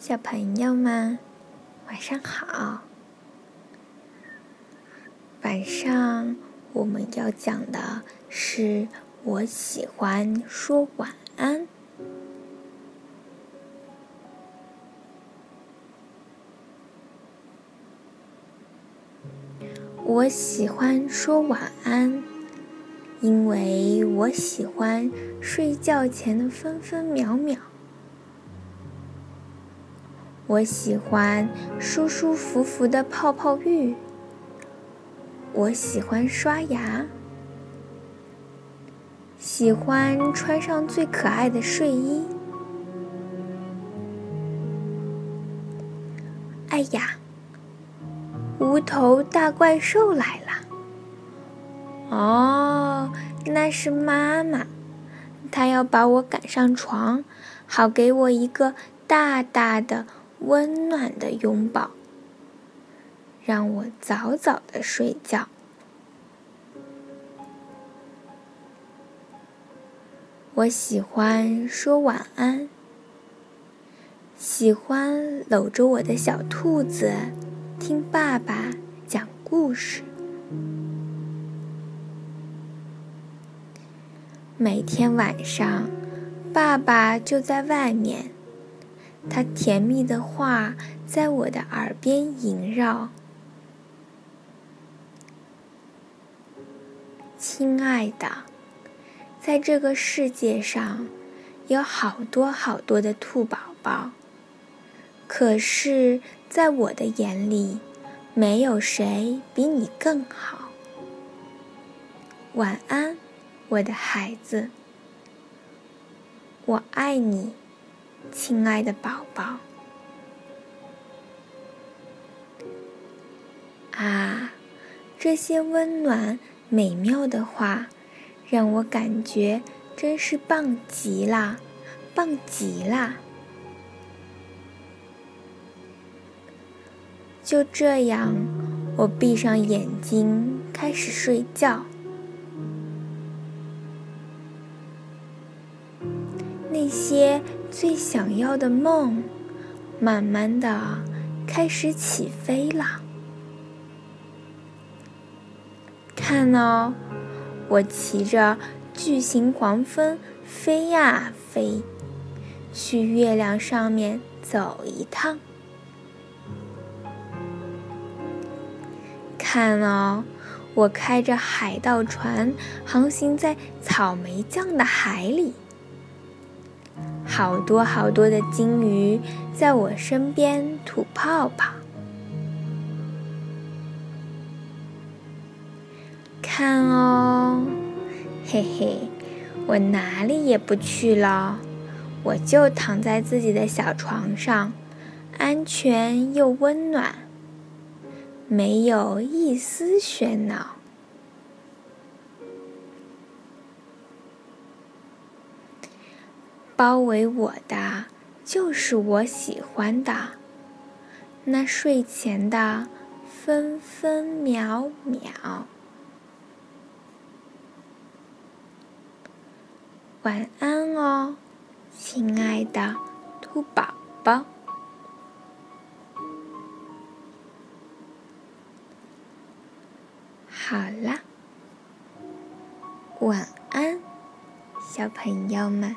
小朋友们，晚上好。晚上我们要讲的是我喜欢说晚安。我喜欢说晚安，因为我喜欢睡觉前的分分秒秒。我喜欢舒舒服服的泡泡浴。我喜欢刷牙，喜欢穿上最可爱的睡衣。哎呀，无头大怪兽来了！哦，那是妈妈，她要把我赶上床，好给我一个大大的。温暖的拥抱，让我早早的睡觉。我喜欢说晚安，喜欢搂着我的小兔子，听爸爸讲故事。每天晚上，爸爸就在外面。他甜蜜的话在我的耳边萦绕，亲爱的，在这个世界上有好多好多的兔宝宝，可是，在我的眼里，没有谁比你更好。晚安，我的孩子，我爱你。亲爱的宝宝，啊，这些温暖美妙的话，让我感觉真是棒极了，棒极了！就这样，我闭上眼睛，开始睡觉。那些。最想要的梦，慢慢的开始起飞了。看哦，我骑着巨型黄蜂飞呀飞，去月亮上面走一趟。看哦，我开着海盗船航行在草莓酱的海里。好多好多的金鱼在我身边吐泡泡，看哦，嘿嘿，我哪里也不去了，我就躺在自己的小床上，安全又温暖，没有一丝喧闹。包围我的就是我喜欢的那睡前的分分秒秒。晚安哦，亲爱的兔宝宝。好啦，晚安，小朋友们。